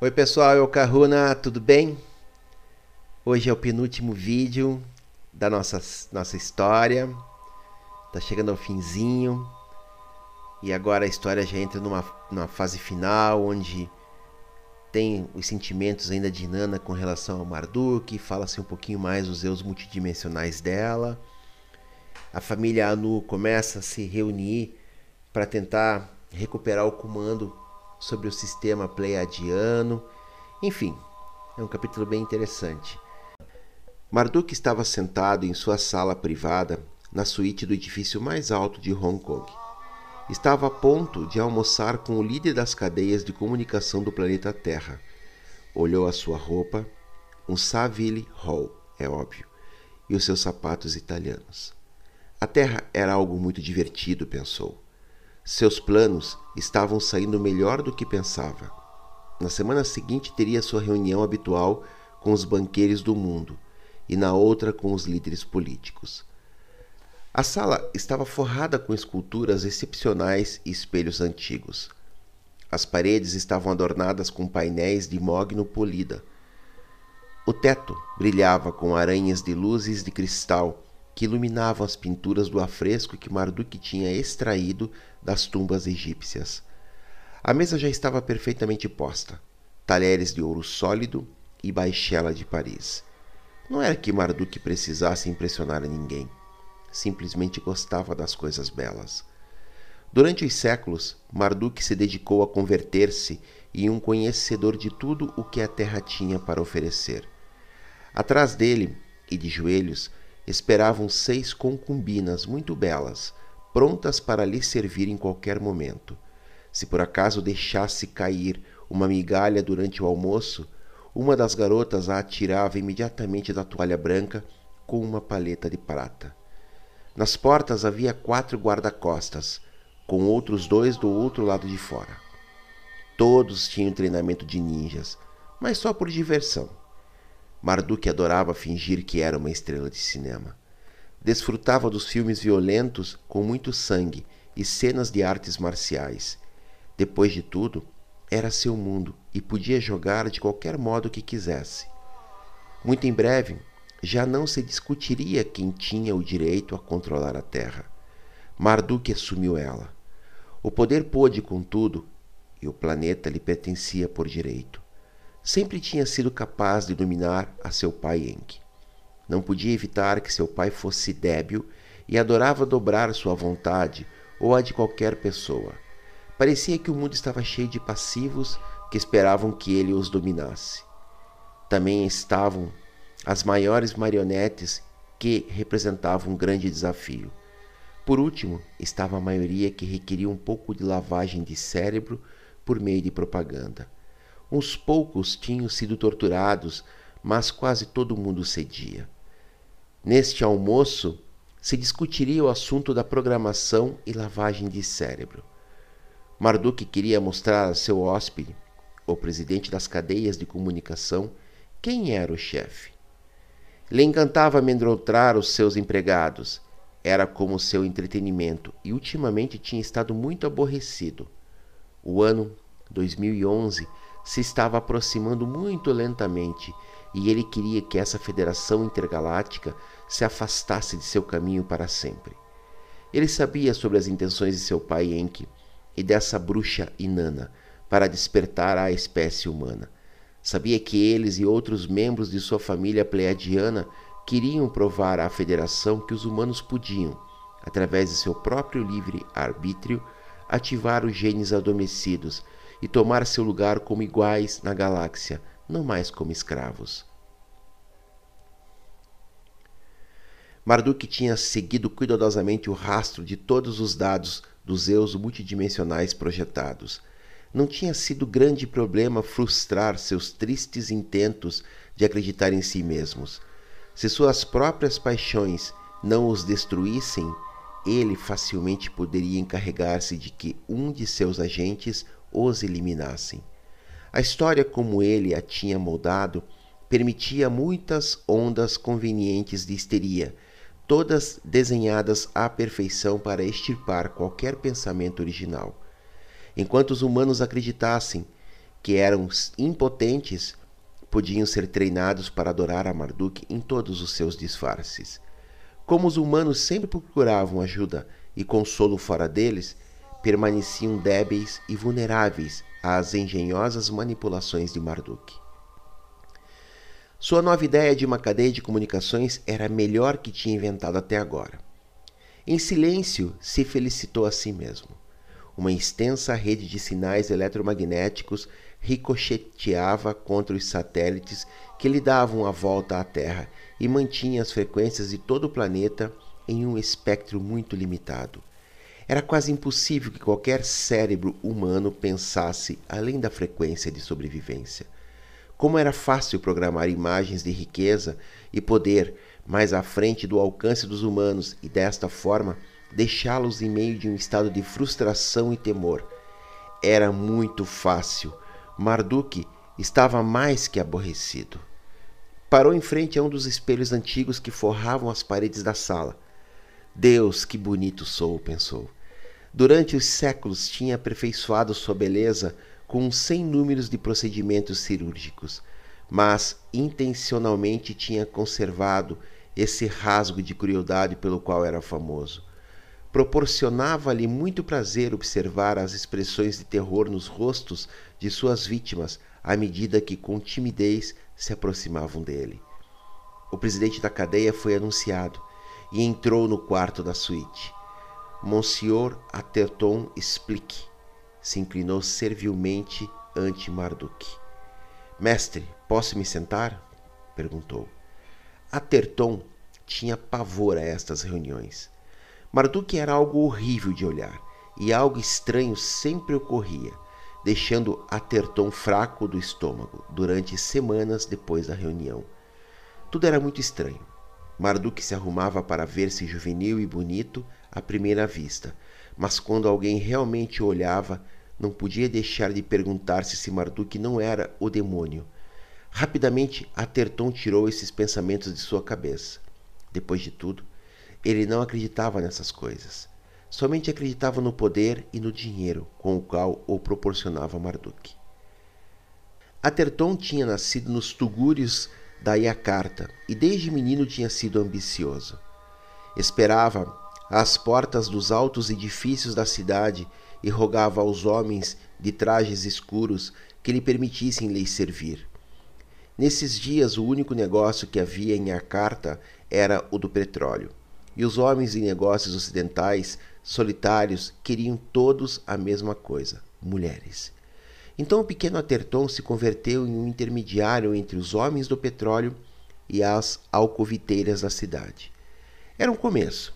Oi pessoal, eu Kahuna, tudo bem? Hoje é o penúltimo vídeo da nossa, nossa história. Tá chegando ao finzinho. E agora a história já entra numa, numa fase final, onde tem os sentimentos ainda de Nana com relação ao Marduk, fala-se um pouquinho mais dos eus multidimensionais dela. A família Anu começa a se reunir para tentar recuperar o comando sobre o sistema pleiadiano. Enfim, é um capítulo bem interessante. Marduk estava sentado em sua sala privada na suíte do edifício mais alto de Hong Kong. Estava a ponto de almoçar com o líder das cadeias de comunicação do planeta Terra. Olhou a sua roupa, um Savile Hall, é óbvio, e os seus sapatos italianos. A Terra era algo muito divertido, pensou. Seus planos estavam saindo melhor do que pensava. Na semana seguinte teria sua reunião habitual com os banqueiros do mundo e na outra com os líderes políticos. A sala estava forrada com esculturas excepcionais e espelhos antigos. As paredes estavam adornadas com painéis de mogno polida. O teto brilhava com aranhas de luzes de cristal que iluminavam as pinturas do afresco que Marduk tinha extraído das tumbas egípcias. A mesa já estava perfeitamente posta, talheres de ouro sólido e baixela de Paris. Não era que Marduk precisasse impressionar ninguém. Simplesmente gostava das coisas belas. Durante os séculos, Marduk se dedicou a converter-se em um conhecedor de tudo o que a terra tinha para oferecer. Atrás dele, e de joelhos, esperavam seis concubinas muito belas, prontas para lhe servir em qualquer momento. Se por acaso deixasse cair uma migalha durante o almoço, uma das garotas a atirava imediatamente da toalha branca com uma paleta de prata. Nas portas havia quatro guarda-costas, com outros dois do outro lado de fora. Todos tinham treinamento de ninjas, mas só por diversão. Marduk adorava fingir que era uma estrela de cinema. Desfrutava dos filmes violentos com muito sangue e cenas de artes marciais. Depois de tudo, era seu mundo e podia jogar de qualquer modo que quisesse. Muito em breve, já não se discutiria quem tinha o direito a controlar a terra. Marduk assumiu ela. O poder pôde, contudo, e o planeta lhe pertencia por direito sempre tinha sido capaz de dominar a seu pai Enki. Não podia evitar que seu pai fosse débil e adorava dobrar sua vontade ou a de qualquer pessoa. Parecia que o mundo estava cheio de passivos que esperavam que ele os dominasse. Também estavam as maiores marionetes que representavam um grande desafio. Por último, estava a maioria que requeria um pouco de lavagem de cérebro por meio de propaganda. Uns poucos tinham sido torturados, mas quase todo mundo cedia. Neste almoço se discutiria o assunto da programação e lavagem de cérebro. Marduk queria mostrar a seu hóspede, o presidente das cadeias de comunicação, quem era o chefe. Lhe encantava amedrontar os seus empregados. Era como seu entretenimento e ultimamente tinha estado muito aborrecido. O ano 2011 se estava aproximando muito lentamente e ele queria que essa federação intergaláctica se afastasse de seu caminho para sempre. Ele sabia sobre as intenções de seu pai Enki e dessa bruxa Inanna para despertar a espécie humana. Sabia que eles e outros membros de sua família pleiadiana queriam provar à federação que os humanos podiam, através de seu próprio livre arbítrio, ativar os genes adormecidos e tomar seu lugar como iguais na galáxia, não mais como escravos. Marduk tinha seguido cuidadosamente o rastro de todos os dados dos Zeus multidimensionais projetados. Não tinha sido grande problema frustrar seus tristes intentos de acreditar em si mesmos. Se suas próprias paixões não os destruíssem, ele facilmente poderia encarregar-se de que um de seus agentes os eliminassem. A história como ele a tinha moldado permitia muitas ondas convenientes de histeria, todas desenhadas à perfeição para extirpar qualquer pensamento original. Enquanto os humanos acreditassem que eram impotentes, podiam ser treinados para adorar a Marduk em todos os seus disfarces. Como os humanos sempre procuravam ajuda e consolo fora deles, permaneciam débeis e vulneráveis às engenhosas manipulações de Marduk. Sua nova ideia de uma cadeia de comunicações era a melhor que tinha inventado até agora. Em silêncio, se felicitou a si mesmo. Uma extensa rede de sinais eletromagnéticos ricocheteava contra os satélites que lhe davam a volta à Terra e mantinha as frequências de todo o planeta em um espectro muito limitado. Era quase impossível que qualquer cérebro humano pensasse além da frequência de sobrevivência. Como era fácil programar imagens de riqueza e poder mais à frente do alcance dos humanos e desta forma deixá-los em meio de um estado de frustração e temor. Era muito fácil. Marduk estava mais que aborrecido. Parou em frente a um dos espelhos antigos que forravam as paredes da sala. Deus, que bonito sou, pensou. Durante os séculos tinha aperfeiçoado sua beleza com sem números de procedimentos cirúrgicos, mas intencionalmente tinha conservado esse rasgo de crueldade pelo qual era famoso. Proporcionava-lhe muito prazer observar as expressões de terror nos rostos de suas vítimas à medida que, com timidez, se aproximavam dele. O presidente da cadeia foi anunciado e entrou no quarto da suíte. Monsieur Atherton Explique se inclinou servilmente ante Marduk. Mestre, posso me sentar? perguntou. Aterton tinha pavor a estas reuniões. Marduk era algo horrível de olhar, e algo estranho sempre ocorria, deixando Aterton fraco do estômago durante semanas depois da reunião. Tudo era muito estranho. Marduk se arrumava para ver-se juvenil e bonito à primeira vista, mas quando alguém realmente o olhava, não podia deixar de perguntar-se se Marduk não era o demônio. Rapidamente, Aterton tirou esses pensamentos de sua cabeça. Depois de tudo, ele não acreditava nessas coisas. Somente acreditava no poder e no dinheiro com o qual o proporcionava Marduk. Aterton tinha nascido nos tugúrios da Yakarta e desde menino tinha sido ambicioso. Esperava às portas dos altos edifícios da cidade e rogava aos homens de trajes escuros que lhe permitissem lhe servir. Nesses dias, o único negócio que havia em Acarta era o do petróleo, e os homens de negócios ocidentais, solitários, queriam todos a mesma coisa: mulheres. Então o pequeno Aterton se converteu em um intermediário entre os homens do petróleo e as alcoviteiras da cidade. Era um começo.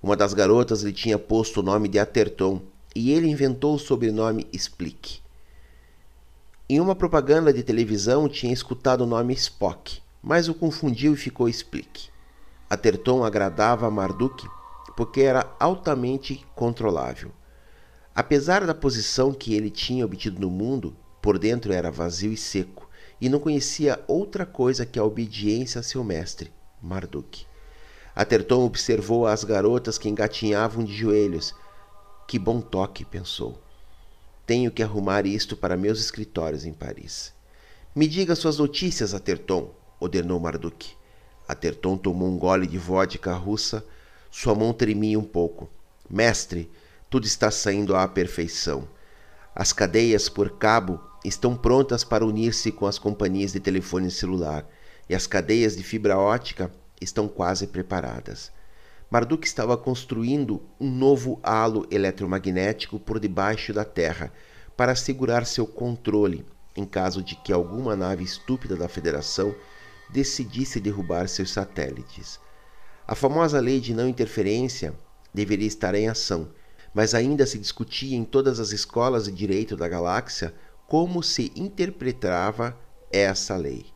Uma das garotas lhe tinha posto o nome de Aterton e ele inventou o sobrenome Splick. Em uma propaganda de televisão tinha escutado o nome Spock, mas o confundiu e ficou Splick. Aterton agradava a Marduk porque era altamente controlável. Apesar da posição que ele tinha obtido no mundo, por dentro era vazio e seco, e não conhecia outra coisa que a obediência a seu mestre, Marduk. Aterton observou as garotas que engatinhavam de joelhos, que bom toque, pensou. Tenho que arrumar isto para meus escritórios em Paris. Me diga suas notícias, Aterton, ordenou Marduk. Aterton tomou um gole de vodka russa. Sua mão tremia um pouco. Mestre, tudo está saindo à perfeição. As cadeias por cabo estão prontas para unir-se com as companhias de telefone celular e as cadeias de fibra ótica estão quase preparadas. Marduk estava construindo um novo halo eletromagnético por debaixo da Terra para assegurar seu controle em caso de que alguma nave estúpida da Federação decidisse derrubar seus satélites. A famosa lei de não interferência deveria estar em ação, mas ainda se discutia em todas as escolas de direito da galáxia como se interpretava essa lei.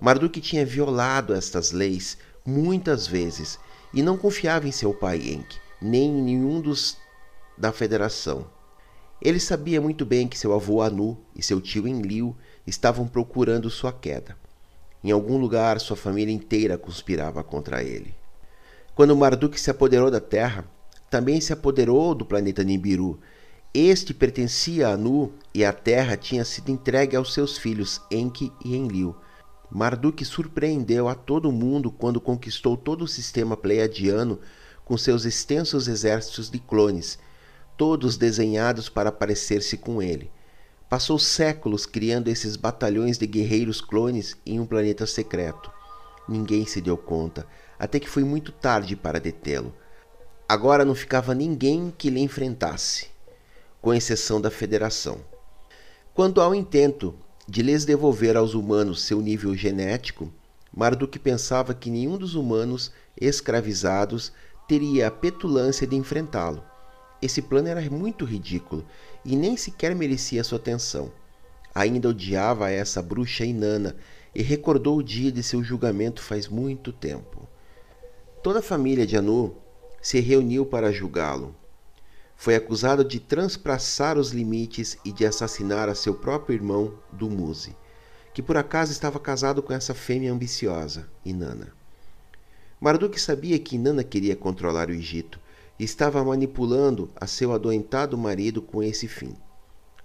Marduk tinha violado estas leis muitas vezes e não confiava em seu pai Enki, nem em nenhum dos da federação. Ele sabia muito bem que seu avô Anu e seu tio Enlil estavam procurando sua queda. Em algum lugar, sua família inteira conspirava contra ele. Quando Marduk se apoderou da Terra, também se apoderou do planeta Nibiru Este pertencia a Anu e a terra tinha sido entregue aos seus filhos Enki e Enlil. Marduk surpreendeu a todo mundo quando conquistou todo o sistema pleiadiano com seus extensos exércitos de clones, todos desenhados para parecer-se com ele. Passou séculos criando esses batalhões de guerreiros clones em um planeta secreto. Ninguém se deu conta, até que foi muito tarde para detê-lo. Agora não ficava ninguém que lhe enfrentasse, com exceção da Federação. Quanto ao intento de lhes devolver aos humanos seu nível genético, Marduk pensava que nenhum dos humanos escravizados teria a petulância de enfrentá-lo. Esse plano era muito ridículo e nem sequer merecia sua atenção. Ainda odiava essa bruxa inana e recordou o dia de seu julgamento faz muito tempo. Toda a família de Anu se reuniu para julgá-lo. Foi acusado de transpassar os limites e de assassinar a seu próprio irmão, Dumuzi, que por acaso estava casado com essa fêmea ambiciosa, Inanna. Marduk sabia que Inanna queria controlar o Egito e estava manipulando a seu adoentado marido com esse fim.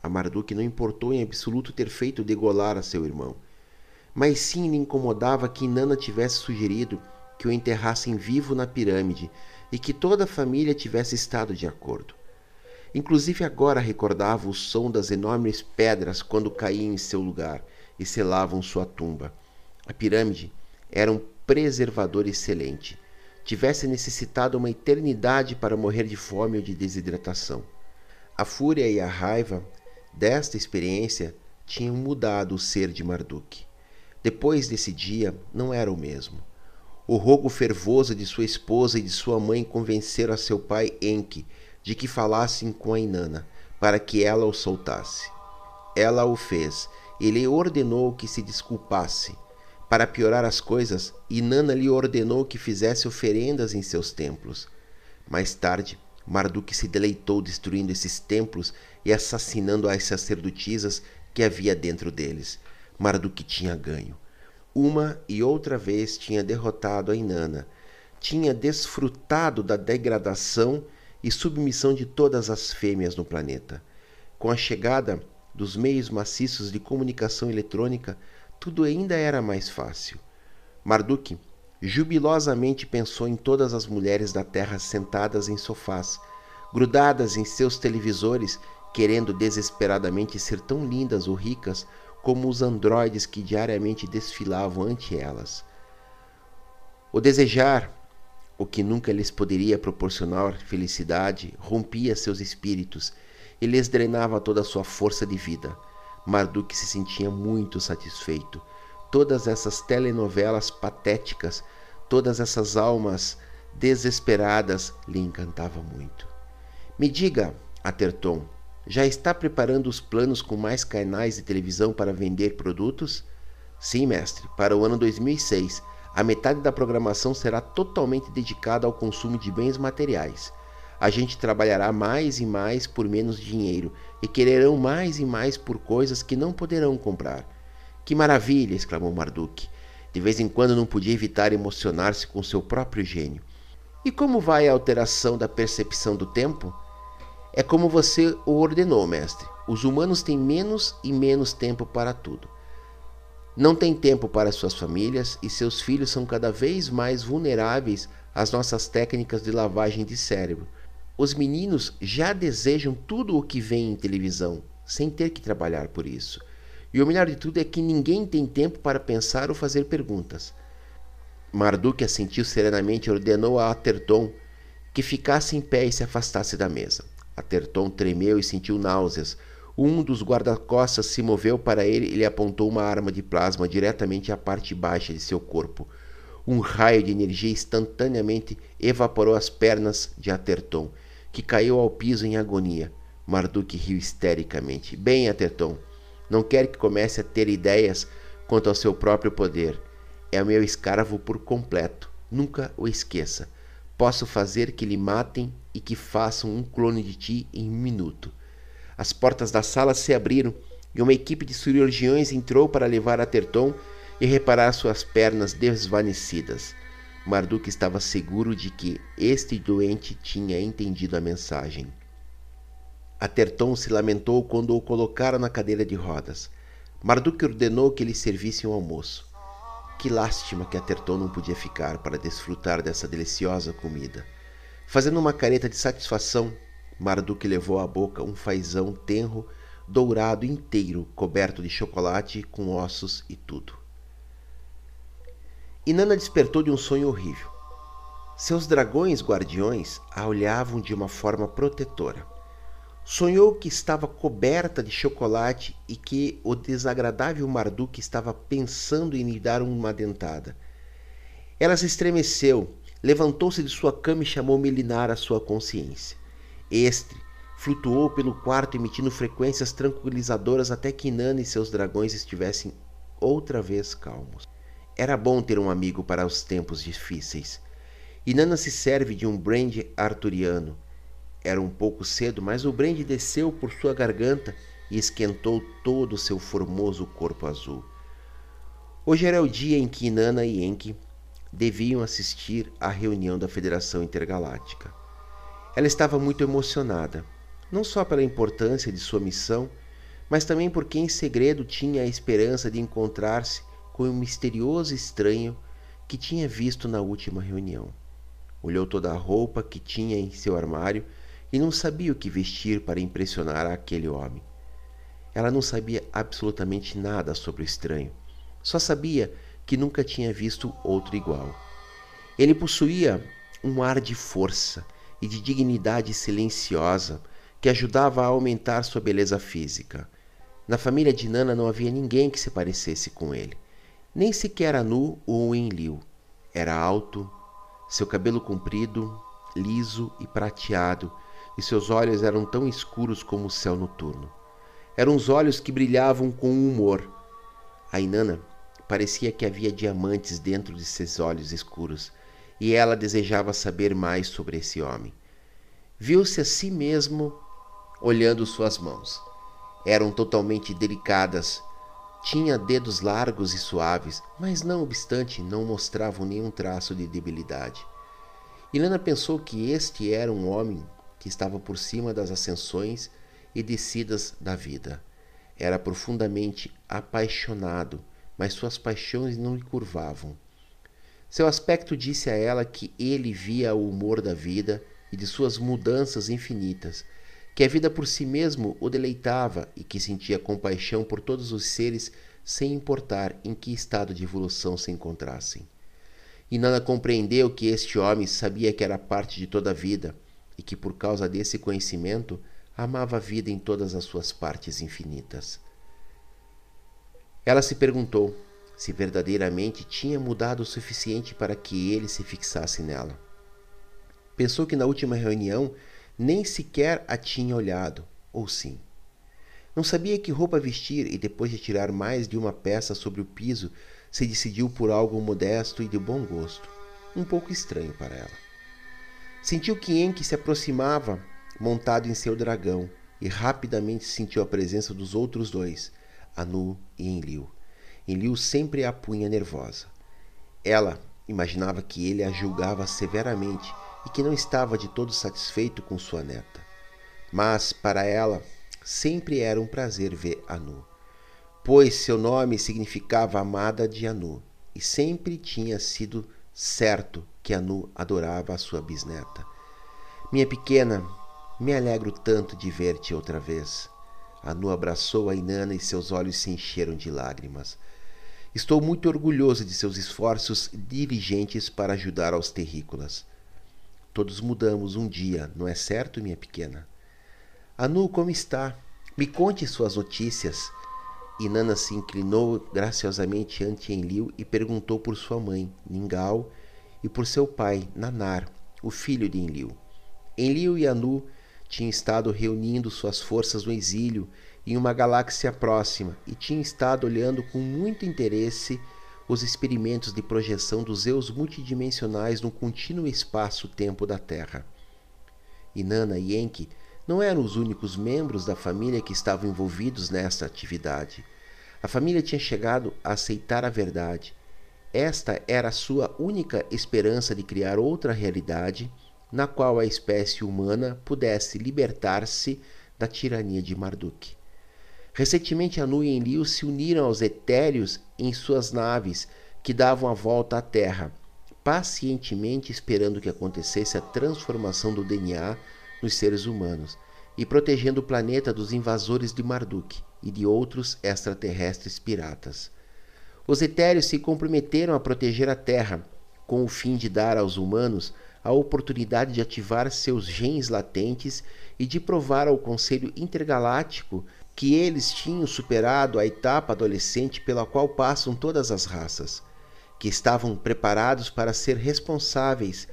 A Marduk não importou em absoluto ter feito degolar a seu irmão, mas sim lhe incomodava que Inanna tivesse sugerido que o enterrassem vivo na pirâmide e que toda a família tivesse estado de acordo. Inclusive agora recordava o som das enormes pedras quando caíam em seu lugar e selavam sua tumba. A pirâmide era um preservador excelente, tivesse necessitado uma eternidade para morrer de fome ou de desidratação. A fúria e a raiva desta experiência tinham mudado o ser de Marduk. Depois desse dia, não era o mesmo. O rogo fervoso de sua esposa e de sua mãe convenceram a seu pai Enki de que falassem com a Inanna para que ela o soltasse. Ela o fez e lhe ordenou que se desculpasse para piorar as coisas, Inanna lhe ordenou que fizesse oferendas em seus templos. Mais tarde, Marduk se deleitou destruindo esses templos e assassinando as sacerdotisas que havia dentro deles. Marduk tinha ganho. Uma e outra vez tinha derrotado a Inanna. Tinha desfrutado da degradação e submissão de todas as fêmeas no planeta. Com a chegada dos meios maciços de comunicação eletrônica, tudo ainda era mais fácil. Marduk jubilosamente pensou em todas as mulheres da terra sentadas em sofás, grudadas em seus televisores, querendo desesperadamente ser tão lindas ou ricas como os androides que diariamente desfilavam ante elas. O desejar, o que nunca lhes poderia proporcionar felicidade, rompia seus espíritos e lhes drenava toda a sua força de vida. Marduk se sentia muito satisfeito. Todas essas telenovelas patéticas, todas essas almas desesperadas lhe encantavam muito. Me diga, Aterton, já está preparando os planos com mais canais de televisão para vender produtos? Sim, mestre, para o ano 2006. A metade da programação será totalmente dedicada ao consumo de bens materiais a gente trabalhará mais e mais por menos dinheiro e quererão mais e mais por coisas que não poderão comprar. Que maravilha! exclamou Marduk. De vez em quando não podia evitar emocionar-se com seu próprio gênio. E como vai a alteração da percepção do tempo? É como você o ordenou, mestre. Os humanos têm menos e menos tempo para tudo. Não têm tempo para suas famílias e seus filhos são cada vez mais vulneráveis às nossas técnicas de lavagem de cérebro. Os meninos já desejam tudo o que vem em televisão, sem ter que trabalhar por isso. E o melhor de tudo é que ninguém tem tempo para pensar ou fazer perguntas. Marduk assentiu serenamente e ordenou a Aterton que ficasse em pé e se afastasse da mesa. Aterton tremeu e sentiu náuseas. Um dos guarda-costas se moveu para ele e lhe apontou uma arma de plasma diretamente à parte baixa de seu corpo. Um raio de energia instantaneamente evaporou as pernas de Aterton que caiu ao piso em agonia. Marduk riu histericamente. Bem, Aterton, não quer que comece a ter ideias quanto ao seu próprio poder. É meu escravo por completo. Nunca o esqueça. Posso fazer que lhe matem e que façam um clone de ti em um minuto. As portas da sala se abriram e uma equipe de cirurgiões entrou para levar Aterton e reparar suas pernas desvanecidas. Marduk estava seguro de que este doente tinha entendido a mensagem. Aterton se lamentou quando o colocaram na cadeira de rodas. Marduk ordenou que lhe servissem um almoço. Que lástima que Aterton não podia ficar para desfrutar dessa deliciosa comida. Fazendo uma careta de satisfação, Marduk levou à boca um fazão tenro, dourado inteiro, coberto de chocolate com ossos e tudo. Inanna despertou de um sonho horrível. Seus dragões guardiões a olhavam de uma forma protetora. Sonhou que estava coberta de chocolate e que o desagradável Marduk estava pensando em lhe dar uma dentada. Ela se estremeceu, levantou-se de sua cama e chamou Melinar à sua consciência. Este flutuou pelo quarto emitindo frequências tranquilizadoras até que Inanna e seus dragões estivessem outra vez calmos. Era bom ter um amigo para os tempos difíceis. Inanna se serve de um brand arturiano era um pouco cedo, mas o brinde desceu por sua garganta e esquentou todo o seu formoso corpo azul. Hoje era o dia em que Inanna e Enki deviam assistir à reunião da Federação Intergaláctica. Ela estava muito emocionada, não só pela importância de sua missão, mas também porque em segredo tinha a esperança de encontrar-se com um misterioso estranho que tinha visto na última reunião. Olhou toda a roupa que tinha em seu armário e não sabia o que vestir para impressionar aquele homem. Ela não sabia absolutamente nada sobre o estranho, só sabia que nunca tinha visto outro igual. Ele possuía um ar de força e de dignidade silenciosa que ajudava a aumentar sua beleza física. Na família de Nana não havia ninguém que se parecesse com ele, nem sequer Anu ou Enlil. Era alto, seu cabelo comprido, liso e prateado e seus olhos eram tão escuros como o céu noturno. Eram os olhos que brilhavam com humor. A Inanna parecia que havia diamantes dentro de seus olhos escuros, e ela desejava saber mais sobre esse homem. Viu-se a si mesmo olhando suas mãos. Eram totalmente delicadas, tinha dedos largos e suaves, mas não obstante não mostravam nenhum traço de debilidade. Ilana pensou que este era um homem que estava por cima das ascensões e descidas da vida. Era profundamente apaixonado, mas suas paixões não lhe curvavam. Seu aspecto disse a ela que ele via o humor da vida e de suas mudanças infinitas, que a vida por si mesmo o deleitava e que sentia compaixão por todos os seres sem importar em que estado de evolução se encontrassem. E Nana compreendeu que este homem sabia que era parte de toda a vida e que por causa desse conhecimento amava a vida em todas as suas partes infinitas. Ela se perguntou se verdadeiramente tinha mudado o suficiente para que ele se fixasse nela. Pensou que na última reunião nem sequer a tinha olhado, ou sim. Não sabia que roupa vestir e depois de tirar mais de uma peça sobre o piso, se decidiu por algo modesto e de bom gosto, um pouco estranho para ela. Sentiu que Enki se aproximava montado em seu dragão e rapidamente sentiu a presença dos outros dois, Anu e Enlil. Enlil sempre a punha nervosa. Ela imaginava que ele a julgava severamente e que não estava de todo satisfeito com sua neta. Mas, para ela, sempre era um prazer ver Anu, pois seu nome significava amada de Anu e sempre tinha sido certo que Anu adorava a sua bisneta. Minha pequena, me alegro tanto de ver-te outra vez. Anu abraçou a Inanna e seus olhos se encheram de lágrimas. Estou muito orgulhoso de seus esforços diligentes para ajudar aos terrícolas. Todos mudamos um dia, não é certo, minha pequena? Anu, como está? Me conte suas notícias. Inanna se inclinou graciosamente ante Enlil e perguntou por sua mãe, Ningal, e por seu pai, Nanar, o filho de Enlil. Enlil e Anu tinham estado reunindo suas forças no exílio em uma galáxia próxima e tinham estado olhando com muito interesse os experimentos de projeção dos eus multidimensionais no contínuo espaço-tempo da Terra. Inanna e Enki não eram os únicos membros da família que estavam envolvidos nesta atividade. A família tinha chegado a aceitar a verdade esta era a sua única esperança de criar outra realidade na qual a espécie humana pudesse libertar-se da tirania de Marduk. Recentemente, Anu e Enlil se uniram aos Etéreos em suas naves que davam a volta à Terra, pacientemente esperando que acontecesse a transformação do DNA nos seres humanos e protegendo o planeta dos invasores de Marduk e de outros extraterrestres piratas. Os Etéreos se comprometeram a proteger a Terra, com o fim de dar aos humanos a oportunidade de ativar seus genes latentes e de provar ao Conselho Intergaláctico que eles tinham superado a etapa adolescente pela qual passam todas as raças, que estavam preparados para ser responsáveis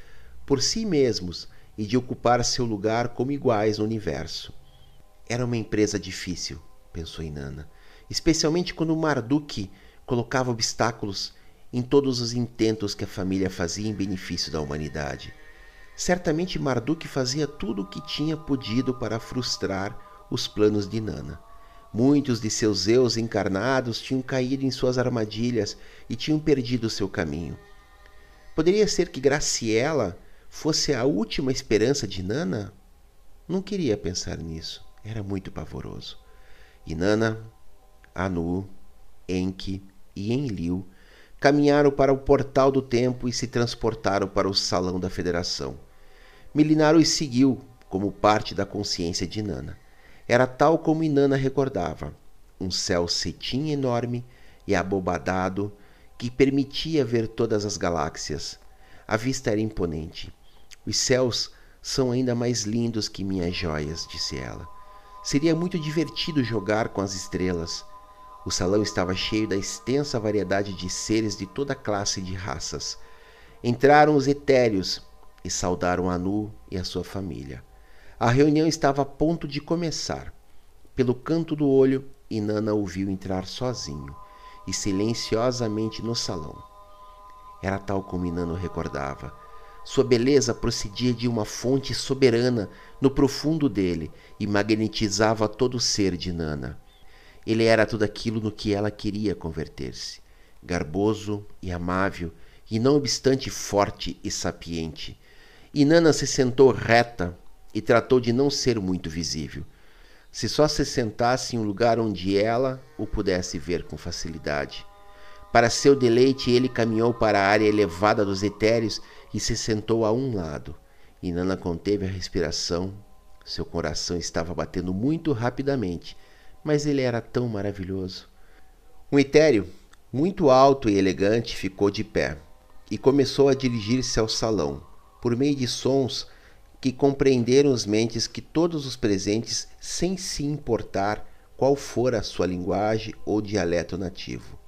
por si mesmos e de ocupar seu lugar como iguais no universo. Era uma empresa difícil, pensou Inanna, especialmente quando Marduk colocava obstáculos em todos os intentos que a família fazia em benefício da humanidade. Certamente Marduk fazia tudo o que tinha podido para frustrar os planos de Nana. Muitos de seus eus encarnados tinham caído em suas armadilhas e tinham perdido seu caminho. Poderia ser que Graciela fosse a última esperança de Nana? Não queria pensar nisso. Era muito pavoroso. E Nana, Anu, Enki e Enlil caminharam para o portal do tempo e se transportaram para o salão da federação. Milinar os seguiu como parte da consciência de Nana. Era tal como Inanna recordava: um céu cetim enorme e abobadado que permitia ver todas as galáxias. A vista era imponente. Os céus são ainda mais lindos que minhas joias, disse ela. Seria muito divertido jogar com as estrelas. O salão estava cheio da extensa variedade de seres de toda classe de raças. Entraram os etéreos e saudaram Anu e a sua família. A reunião estava a ponto de começar. Pelo canto do olho, Inanna ouviu entrar sozinho e silenciosamente no salão. Era tal como Inanna recordava. Sua beleza procedia de uma fonte soberana no profundo dele e magnetizava todo o ser de Nana. Ele era tudo aquilo no que ela queria converter-se: garboso e amável, e não obstante forte e sapiente. Inanna se sentou reta e tratou de não ser muito visível. Se só se sentasse em um lugar onde ela o pudesse ver com facilidade. Para seu deleite, ele caminhou para a área elevada dos etéreos e se sentou a um lado. Inanna conteve a respiração. Seu coração estava batendo muito rapidamente mas ele era tão maravilhoso. Um etéreo, muito alto e elegante, ficou de pé e começou a dirigir-se ao salão, por meio de sons que compreenderam as mentes que todos os presentes, sem se importar qual fora a sua linguagem ou dialeto nativo.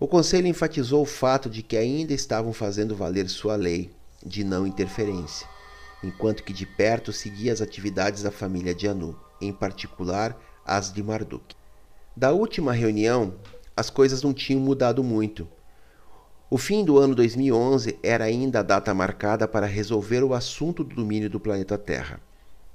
O conselho enfatizou o fato de que ainda estavam fazendo valer sua lei de não interferência, enquanto que de perto seguia as atividades da família de Anu, em particular as de Marduk. Da última reunião, as coisas não tinham mudado muito. O fim do ano 2011 era ainda a data marcada para resolver o assunto do domínio do planeta Terra.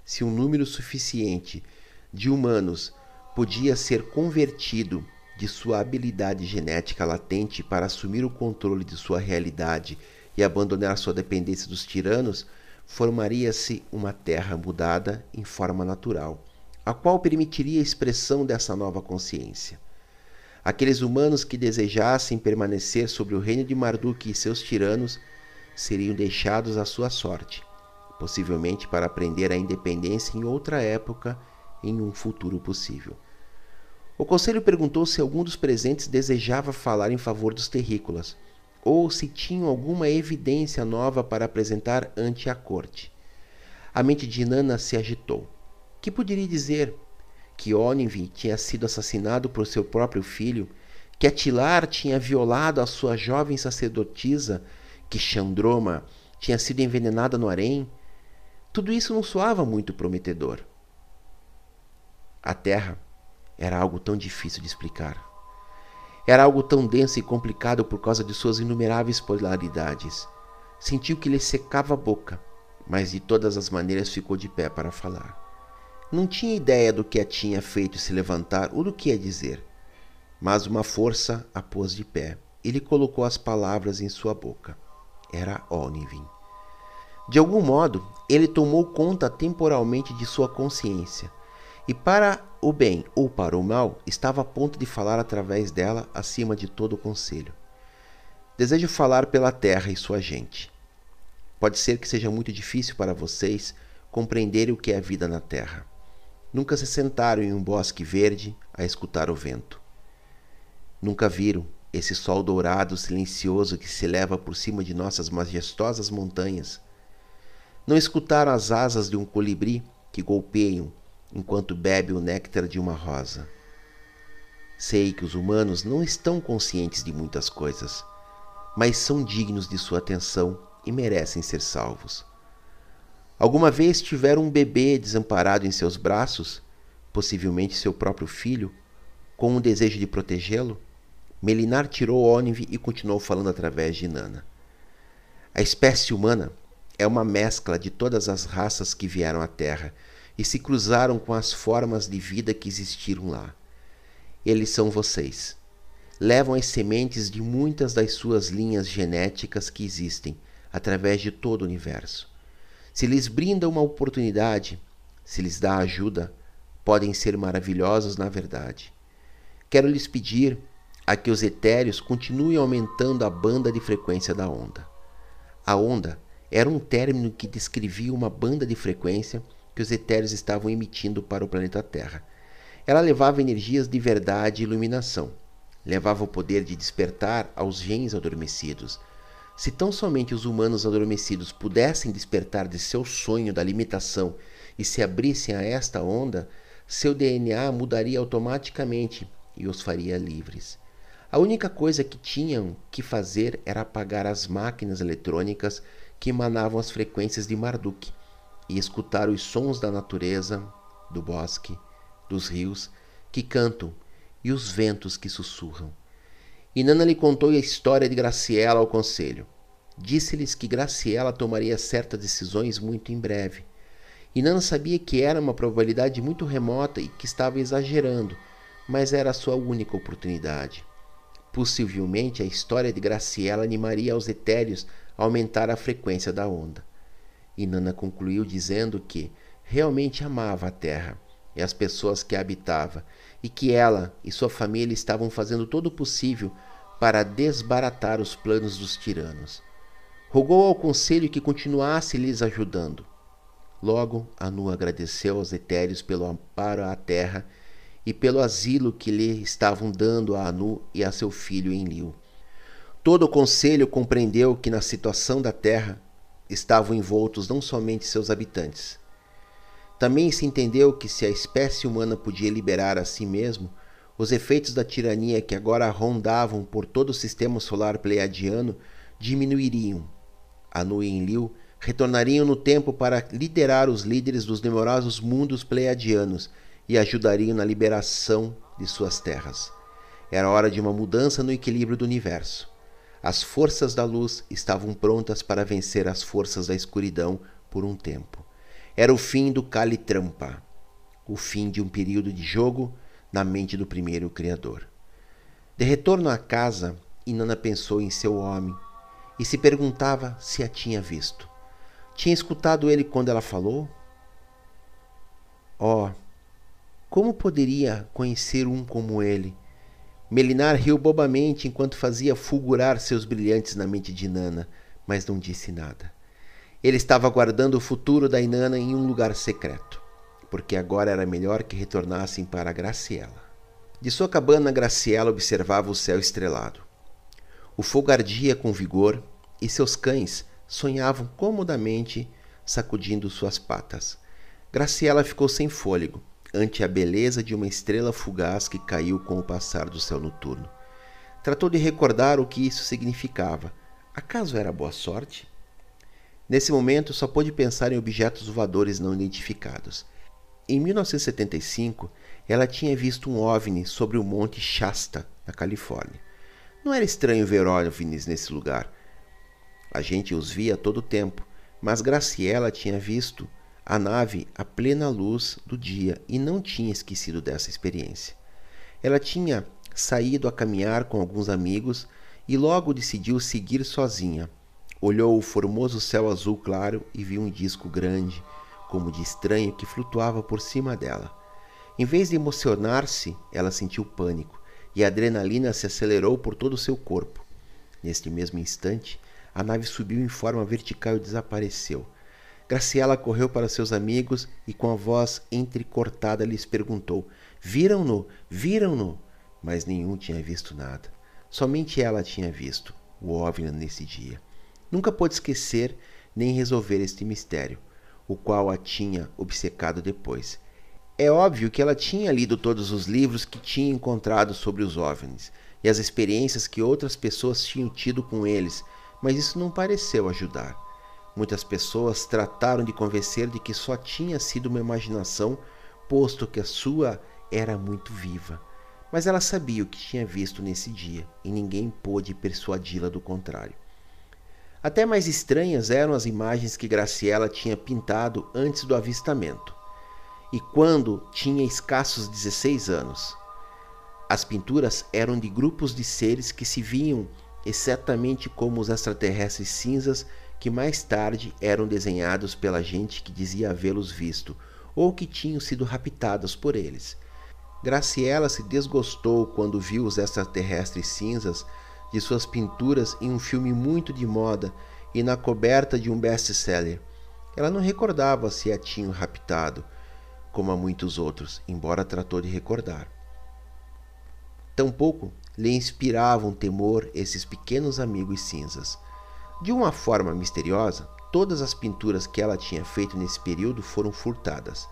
Se um número suficiente de humanos podia ser convertido de sua habilidade genética latente para assumir o controle de sua realidade e abandonar sua dependência dos tiranos, formaria-se uma Terra mudada em forma natural a qual permitiria a expressão dessa nova consciência. Aqueles humanos que desejassem permanecer sobre o reino de Marduk e seus tiranos seriam deixados à sua sorte, possivelmente para aprender a independência em outra época, em um futuro possível. O conselho perguntou se algum dos presentes desejava falar em favor dos terrícolas, ou se tinham alguma evidência nova para apresentar ante a corte. A mente de Nana se agitou. Que poderia dizer que Onive tinha sido assassinado por seu próprio filho, que Atilar tinha violado a sua jovem sacerdotisa, que Chandroma tinha sido envenenada no harém? Tudo isso não soava muito prometedor. A Terra era algo tão difícil de explicar. Era algo tão denso e complicado por causa de suas inumeráveis polaridades. Sentiu que lhe secava a boca, mas de todas as maneiras ficou de pé para falar. Não tinha ideia do que a tinha feito se levantar ou do que ia dizer, mas uma força a pôs de pé e lhe colocou as palavras em sua boca. Era Onivin. De algum modo, ele tomou conta temporalmente de sua consciência, e para o bem ou para o mal, estava a ponto de falar através dela acima de todo o conselho. Desejo falar pela terra e sua gente. Pode ser que seja muito difícil para vocês compreenderem o que é a vida na terra. Nunca se sentaram em um bosque verde a escutar o vento. Nunca viram esse sol dourado silencioso que se eleva por cima de nossas majestosas montanhas. Não escutaram as asas de um colibri que golpeiam enquanto bebe o néctar de uma rosa. Sei que os humanos não estão conscientes de muitas coisas, mas são dignos de sua atenção e merecem ser salvos. Alguma vez tiveram um bebê desamparado em seus braços, possivelmente seu próprio filho, com o desejo de protegê-lo? Melinar tirou Onive e continuou falando através de Nana. A espécie humana é uma mescla de todas as raças que vieram à Terra e se cruzaram com as formas de vida que existiram lá. Eles são vocês. Levam as sementes de muitas das suas linhas genéticas que existem através de todo o universo. Se lhes brinda uma oportunidade, se lhes dá ajuda, podem ser maravilhosos na verdade. Quero lhes pedir a que os etéreos continuem aumentando a banda de frequência da onda. A onda era um término que descrevia uma banda de frequência que os etéreos estavam emitindo para o planeta Terra. Ela levava energias de verdade e iluminação. Levava o poder de despertar aos genes adormecidos. Se tão somente os humanos adormecidos pudessem despertar de seu sonho da limitação e se abrissem a esta onda, seu DNA mudaria automaticamente e os faria livres. A única coisa que tinham que fazer era apagar as máquinas eletrônicas que emanavam as frequências de Marduk e escutar os sons da natureza, do bosque, dos rios que cantam e os ventos que sussurram. E Nana lhe contou a história de Graciela ao conselho. Disse-lhes que Graciela tomaria certas decisões muito em breve. E Nana sabia que era uma probabilidade muito remota e que estava exagerando, mas era a sua única oportunidade. Possivelmente a história de Graciela animaria os etéreos a aumentar a frequência da onda. E Nana concluiu dizendo que realmente amava a terra e as pessoas que a habitava, e que ela e sua família estavam fazendo todo o possível para desbaratar os planos dos tiranos. Rogou ao conselho que continuasse lhes ajudando. Logo, Anu agradeceu aos etéreos pelo amparo à terra e pelo asilo que lhe estavam dando a Anu e a seu filho Enlil. Todo o conselho compreendeu que na situação da terra estavam envoltos não somente seus habitantes. Também se entendeu que se a espécie humana podia liberar a si mesmo, os efeitos da tirania que agora rondavam por todo o sistema solar pleiadiano diminuiriam. Anu e Enlil retornariam no tempo para liderar os líderes dos numerosos mundos pleiadianos e ajudariam na liberação de suas terras. Era hora de uma mudança no equilíbrio do universo. As forças da luz estavam prontas para vencer as forças da escuridão por um tempo. Era o fim do Kalitrampa, o fim de um período de jogo na mente do primeiro Criador. De retorno à casa, Inanna pensou em seu homem e se perguntava se a tinha visto. Tinha escutado ele quando ela falou? Oh, como poderia conhecer um como ele? Melinar riu bobamente enquanto fazia fulgurar seus brilhantes na mente de Nana, mas não disse nada. Ele estava aguardando o futuro da Inanna em um lugar secreto, porque agora era melhor que retornassem para Graciela. De sua cabana, Graciela observava o céu estrelado. O fogo ardia com vigor e seus cães sonhavam comodamente, sacudindo suas patas. Graciela ficou sem fôlego ante a beleza de uma estrela fugaz que caiu com o passar do céu noturno. Tratou de recordar o que isso significava. Acaso era boa sorte? Nesse momento, só pôde pensar em objetos voadores não identificados. Em 1975, ela tinha visto um OVNI sobre o Monte Shasta, na Califórnia. Não era estranho ver OVNIs nesse lugar. A gente os via todo o tempo, mas Graciela tinha visto a nave à plena luz do dia e não tinha esquecido dessa experiência. Ela tinha saído a caminhar com alguns amigos e logo decidiu seguir sozinha. Olhou o formoso céu azul claro e viu um disco grande, como de estranho, que flutuava por cima dela. Em vez de emocionar-se, ela sentiu pânico e a adrenalina se acelerou por todo o seu corpo. Neste mesmo instante, a nave subiu em forma vertical e desapareceu. Graciela correu para seus amigos e, com a voz entrecortada, lhes perguntou: Viram-no? Viram-no? Mas nenhum tinha visto nada. Somente ela tinha visto o OVNI nesse dia. Nunca pôde esquecer nem resolver este mistério, o qual a tinha obcecado depois. É óbvio que ela tinha lido todos os livros que tinha encontrado sobre os OVNIs e as experiências que outras pessoas tinham tido com eles, mas isso não pareceu ajudar. Muitas pessoas trataram de convencer de que só tinha sido uma imaginação, posto que a sua era muito viva. Mas ela sabia o que tinha visto nesse dia e ninguém pôde persuadi-la do contrário. Até mais estranhas eram as imagens que Graciela tinha pintado antes do avistamento e quando tinha escassos 16 anos. As pinturas eram de grupos de seres que se viam exatamente como os extraterrestres cinzas que mais tarde eram desenhados pela gente que dizia havê-los visto ou que tinham sido raptados por eles. Graciela se desgostou quando viu os extraterrestres cinzas de suas pinturas em um filme muito de moda e na coberta de um best-seller. Ela não recordava se a tinham raptado, como a muitos outros, embora tratou de recordar. Tampouco lhe inspiravam temor esses pequenos amigos cinzas. De uma forma misteriosa, todas as pinturas que ela tinha feito nesse período foram furtadas.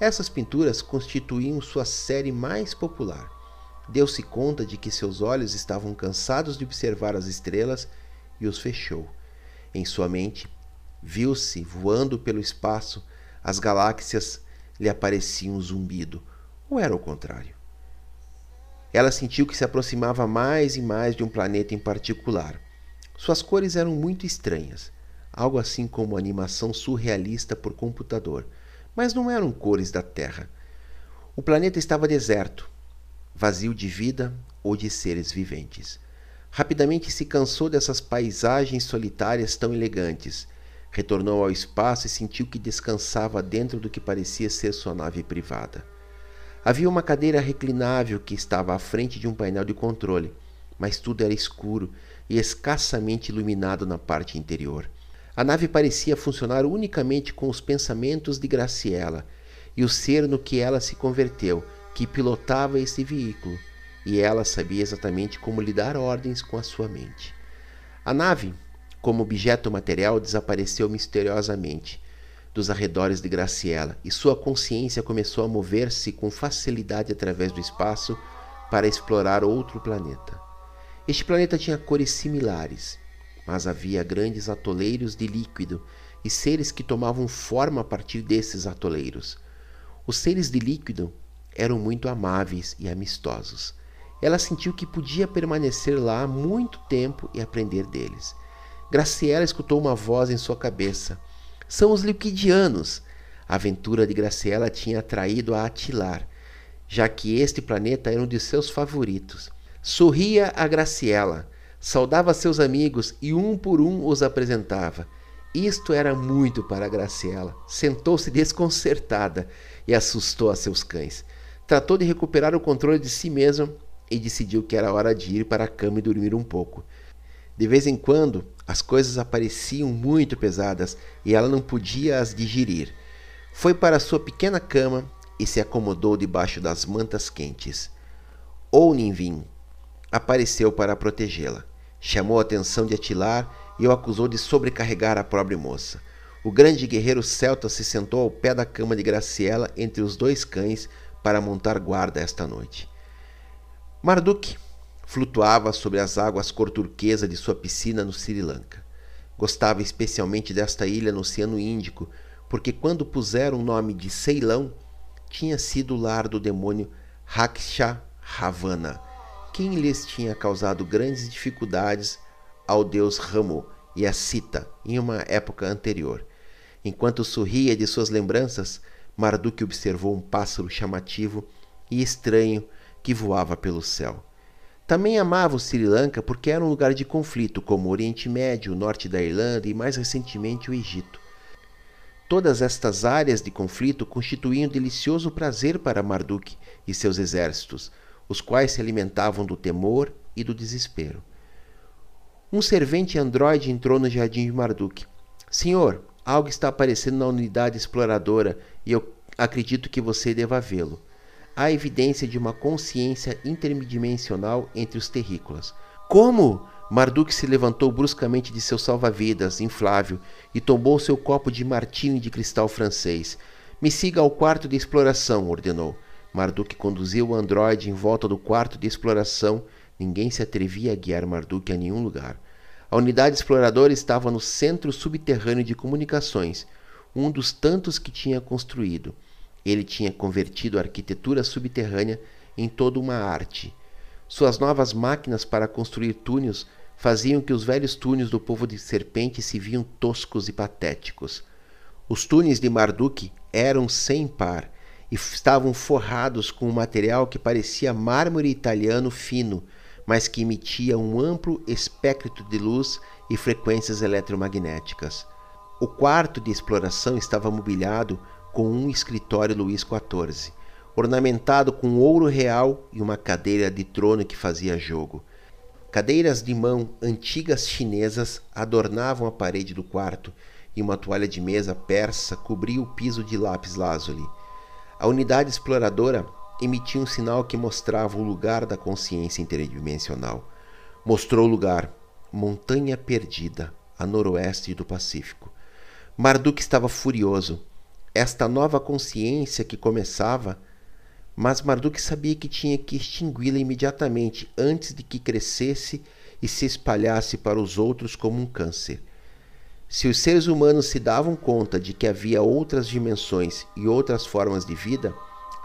Essas pinturas constituíam sua série mais popular. Deu-se conta de que seus olhos estavam cansados de observar as estrelas e os fechou. Em sua mente, viu-se voando pelo espaço, as galáxias lhe apareciam um zumbido, ou era o contrário? Ela sentiu que se aproximava mais e mais de um planeta em particular. Suas cores eram muito estranhas, algo assim como animação surrealista por computador, mas não eram cores da Terra. O planeta estava deserto, vazio de vida ou de seres viventes. Rapidamente se cansou dessas paisagens solitárias tão elegantes. Retornou ao espaço e sentiu que descansava dentro do que parecia ser sua nave privada. Havia uma cadeira reclinável que estava à frente de um painel de controle, mas tudo era escuro e escassamente iluminado na parte interior. A nave parecia funcionar unicamente com os pensamentos de Graciela e o ser no que ela se converteu, que pilotava esse veículo, e ela sabia exatamente como lhe dar ordens com a sua mente. A nave, como objeto material, desapareceu misteriosamente, dos arredores de Graciela e sua consciência começou a mover-se com facilidade através do espaço para explorar outro planeta. Este planeta tinha cores similares, mas havia grandes atoleiros de líquido e seres que tomavam forma a partir desses atoleiros. Os seres de líquido eram muito amáveis e amistosos. Ela sentiu que podia permanecer lá muito tempo e aprender deles. Graciela escutou uma voz em sua cabeça são os liquidianos. A aventura de Graciela tinha atraído a Atilar, já que este planeta era um de seus favoritos. Sorria a Graciela, saudava seus amigos e um por um os apresentava. Isto era muito para Graciela. Sentou-se desconcertada e assustou a seus cães. Tratou de recuperar o controle de si mesma e decidiu que era hora de ir para a cama e dormir um pouco. De vez em quando, as coisas apareciam muito pesadas e ela não podia as digerir. Foi para sua pequena cama e se acomodou debaixo das mantas quentes. Ou Ninvim apareceu para protegê-la. Chamou a atenção de Atilar e o acusou de sobrecarregar a pobre moça. O grande guerreiro celta se sentou ao pé da cama de Graciela entre os dois cães para montar guarda esta noite. Marduk flutuava sobre as águas cor turquesa de sua piscina no Sri Lanka. Gostava especialmente desta ilha no Oceano Índico, porque quando puseram o nome de Ceilão, tinha sido o lar do demônio Raksha Ravana, quem lhes tinha causado grandes dificuldades ao deus Ramo e a Sita em uma época anterior. Enquanto sorria de suas lembranças, Marduk observou um pássaro chamativo e estranho que voava pelo céu. Também amava o Sri Lanka porque era um lugar de conflito, como o Oriente Médio, o norte da Irlanda e mais recentemente o Egito. Todas estas áreas de conflito constituíam delicioso prazer para Marduk e seus exércitos, os quais se alimentavam do temor e do desespero. Um servente androide entrou no jardim de Marduk. Senhor, algo está aparecendo na unidade exploradora e eu acredito que você deva vê-lo. Há evidência de uma consciência interdimensional entre os terrícolas. Como? Marduk se levantou bruscamente de seu salva-vidas, inflável, e tomou seu copo de martini de cristal francês. Me siga ao quarto de exploração, ordenou. Marduk conduziu o androide em volta do quarto de exploração. Ninguém se atrevia a guiar Marduk a nenhum lugar. A unidade exploradora estava no centro subterrâneo de comunicações, um dos tantos que tinha construído. Ele tinha convertido a arquitetura subterrânea em toda uma arte. Suas novas máquinas para construir túneis faziam que os velhos túneis do povo de serpente se viam toscos e patéticos. Os túneis de Marduk eram sem par e estavam forrados com um material que parecia mármore italiano fino, mas que emitia um amplo espectro de luz e frequências eletromagnéticas. O quarto de exploração estava mobiliado com um escritório Luís XIV, ornamentado com ouro real e uma cadeira de trono que fazia jogo. Cadeiras de mão antigas chinesas adornavam a parede do quarto e uma toalha de mesa persa cobria o piso de lápis lazuli. A unidade exploradora emitia um sinal que mostrava o lugar da consciência interdimensional. Mostrou o lugar, Montanha Perdida, a noroeste do Pacífico. Marduk estava furioso. Esta nova consciência que começava mas Marduk sabia que tinha que extingui-la imediatamente antes de que crescesse e se espalhasse para os outros como um câncer. Se os seres humanos se davam conta de que havia outras dimensões e outras formas de vida,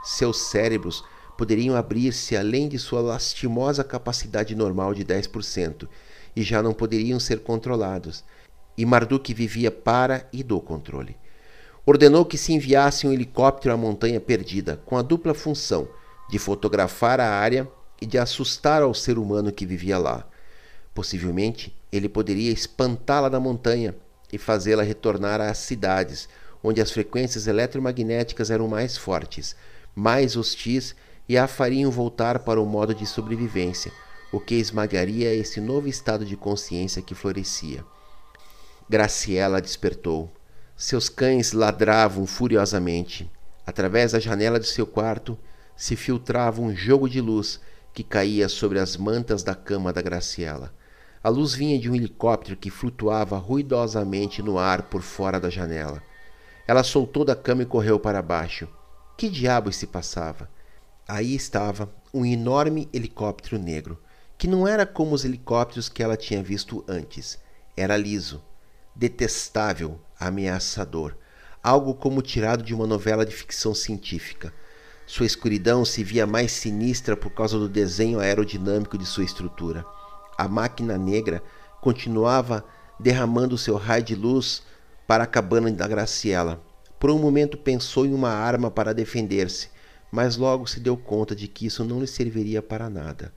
seus cérebros poderiam abrir-se além de sua lastimosa capacidade normal de 10% e já não poderiam ser controlados. E Marduk vivia para e do controle ordenou que se enviasse um helicóptero à Montanha Perdida, com a dupla função de fotografar a área e de assustar ao ser humano que vivia lá. Possivelmente, ele poderia espantá-la da montanha e fazê-la retornar às cidades, onde as frequências eletromagnéticas eram mais fortes, mais hostis e a fariam voltar para o modo de sobrevivência, o que esmagaria esse novo estado de consciência que florescia. Graciela despertou. Seus cães ladravam furiosamente. Através da janela de seu quarto se filtrava um jogo de luz que caía sobre as mantas da cama da Graciela. A luz vinha de um helicóptero que flutuava ruidosamente no ar por fora da janela. Ela soltou da cama e correu para baixo. Que diabos se passava? Aí estava um enorme helicóptero negro, que não era como os helicópteros que ela tinha visto antes. Era liso, detestável, ameaçador, algo como tirado de uma novela de ficção científica. Sua escuridão se via mais sinistra por causa do desenho aerodinâmico de sua estrutura. A máquina negra continuava derramando seu raio de luz para a cabana da Graciela. Por um momento pensou em uma arma para defender-se, mas logo se deu conta de que isso não lhe serviria para nada.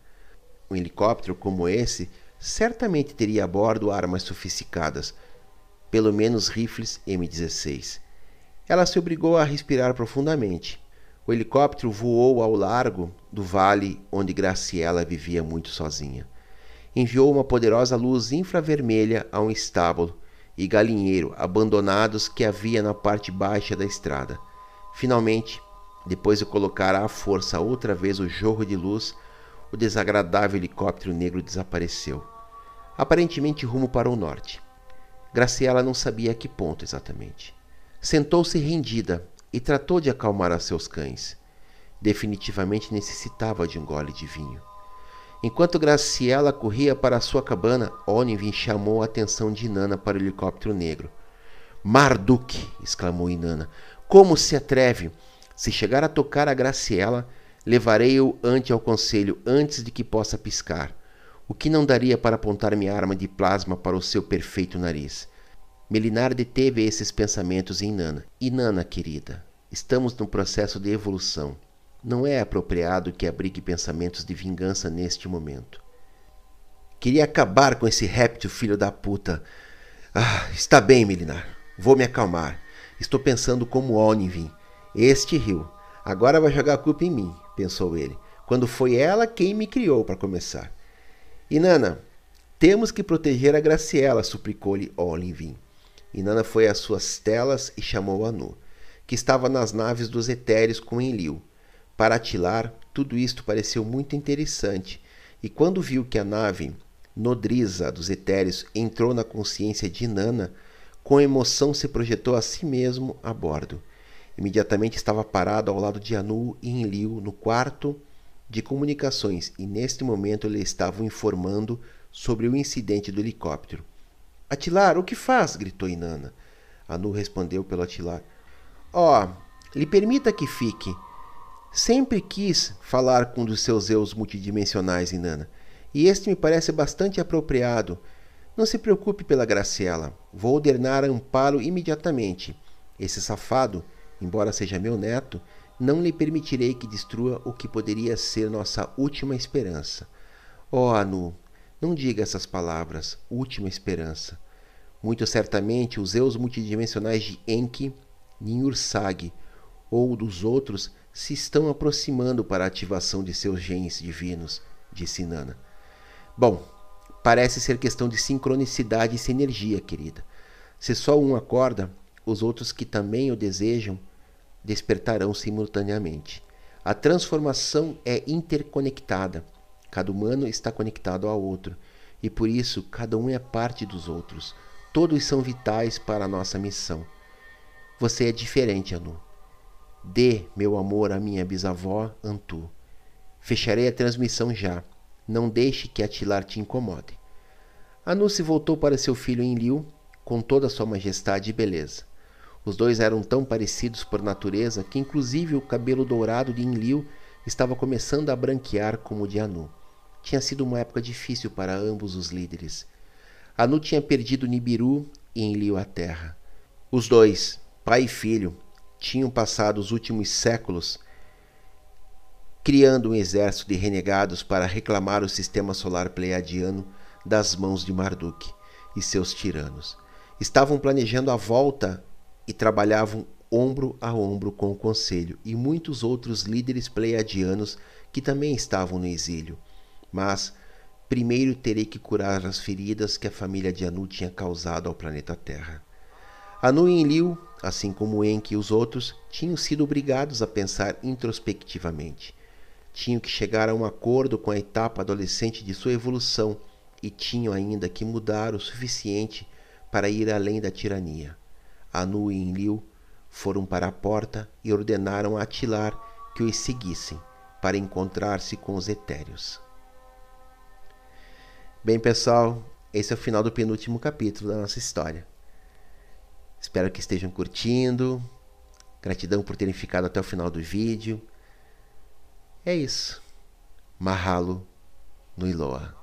Um helicóptero como esse certamente teria a bordo armas sofisticadas, pelo menos rifles M16. Ela se obrigou a respirar profundamente. O helicóptero voou ao largo do vale onde Graciela vivia muito sozinha. Enviou uma poderosa luz infravermelha a um estábulo e galinheiro abandonados que havia na parte baixa da estrada. Finalmente, depois de colocar à força outra vez o jorro de luz, o desagradável helicóptero negro desapareceu, aparentemente rumo para o norte. Graciela não sabia a que ponto exatamente. Sentou-se rendida e tratou de acalmar a seus cães. Definitivamente necessitava de um gole de vinho. Enquanto Graciela corria para sua cabana, Onivin chamou a atenção de Inanna para o helicóptero negro. Marduk! exclamou Inanna. Como se atreve? Se chegar a tocar a Graciela, levarei-o ante ao conselho antes de que possa piscar o que não daria para apontar minha arma de plasma para o seu perfeito nariz. Melinar deteve esses pensamentos em Nana. E Nana, querida, estamos num processo de evolução. Não é apropriado que abrigue pensamentos de vingança neste momento. Queria acabar com esse réptil filho da puta. Ah, está bem, Melinar. Vou me acalmar. Estou pensando como Onivin. Este riu. Agora vai jogar a culpa em mim, pensou ele, quando foi ela quem me criou para começar. Inanna, temos que proteger a Graciela, suplicou-lhe Onivin. Inanna foi às suas telas e chamou Anu, que estava nas naves dos Etéreos com Enlil. Para Atilar, tudo isto pareceu muito interessante, e quando viu que a nave nodriza dos Etéreos entrou na consciência de Inanna, com emoção se projetou a si mesmo a bordo. Imediatamente estava parado ao lado de Anu e Enlil no quarto de comunicações e neste momento lhe estavam informando sobre o incidente do helicóptero. Atilar, o que faz? gritou Inanna. Anu respondeu pelo Atilar. Ó, oh, lhe permita que fique. Sempre quis falar com um dos seus eus multidimensionais, Inanna, e este me parece bastante apropriado. Não se preocupe pela Graciela. Vou ordenar amparo imediatamente. Esse safado, embora seja meu neto, não lhe permitirei que destrua o que poderia ser nossa última esperança. Oh, Anu, não diga essas palavras, última esperança. Muito certamente os eus multidimensionais de Enki, Ninhursag ou dos outros se estão aproximando para a ativação de seus genes divinos, disse Nana. Bom, Parece ser questão de sincronicidade e sinergia, querida. Se só um acorda, os outros que também o desejam despertarão simultaneamente. A transformação é interconectada. Cada humano está conectado ao outro e por isso cada um é parte dos outros. Todos são vitais para a nossa missão. Você é diferente, Anu. Dê meu amor à minha bisavó Antu. Fecharei a transmissão já. Não deixe que Atilar te incomode. Anu se voltou para seu filho Enlil com toda a sua majestade e beleza. Os dois eram tão parecidos por natureza que inclusive o cabelo dourado de Enlil estava começando a branquear como o de Anu. Tinha sido uma época difícil para ambos os líderes. Anu tinha perdido Nibiru e Enlil a terra. Os dois, pai e filho, tinham passado os últimos séculos criando um exército de renegados para reclamar o sistema solar pleiadiano das mãos de Marduk e seus tiranos. Estavam planejando a volta e trabalhavam ombro a ombro com o conselho e muitos outros líderes pleiadianos que também estavam no exílio. Mas primeiro terei que curar as feridas que a família de Anu tinha causado ao planeta Terra. Anu e Enlil, assim como Enki e os outros, tinham sido obrigados a pensar introspectivamente tinham que chegar a um acordo com a etapa adolescente de sua evolução e tinham ainda que mudar o suficiente para ir além da tirania. Anu e Enlil foram para a porta e ordenaram a Atilar que os seguissem para encontrar-se com os etéreos. Bem, pessoal, esse é o final do penúltimo capítulo da nossa história. Espero que estejam curtindo. Gratidão por terem ficado até o final do vídeo. É isso. Mahalo no Iloa.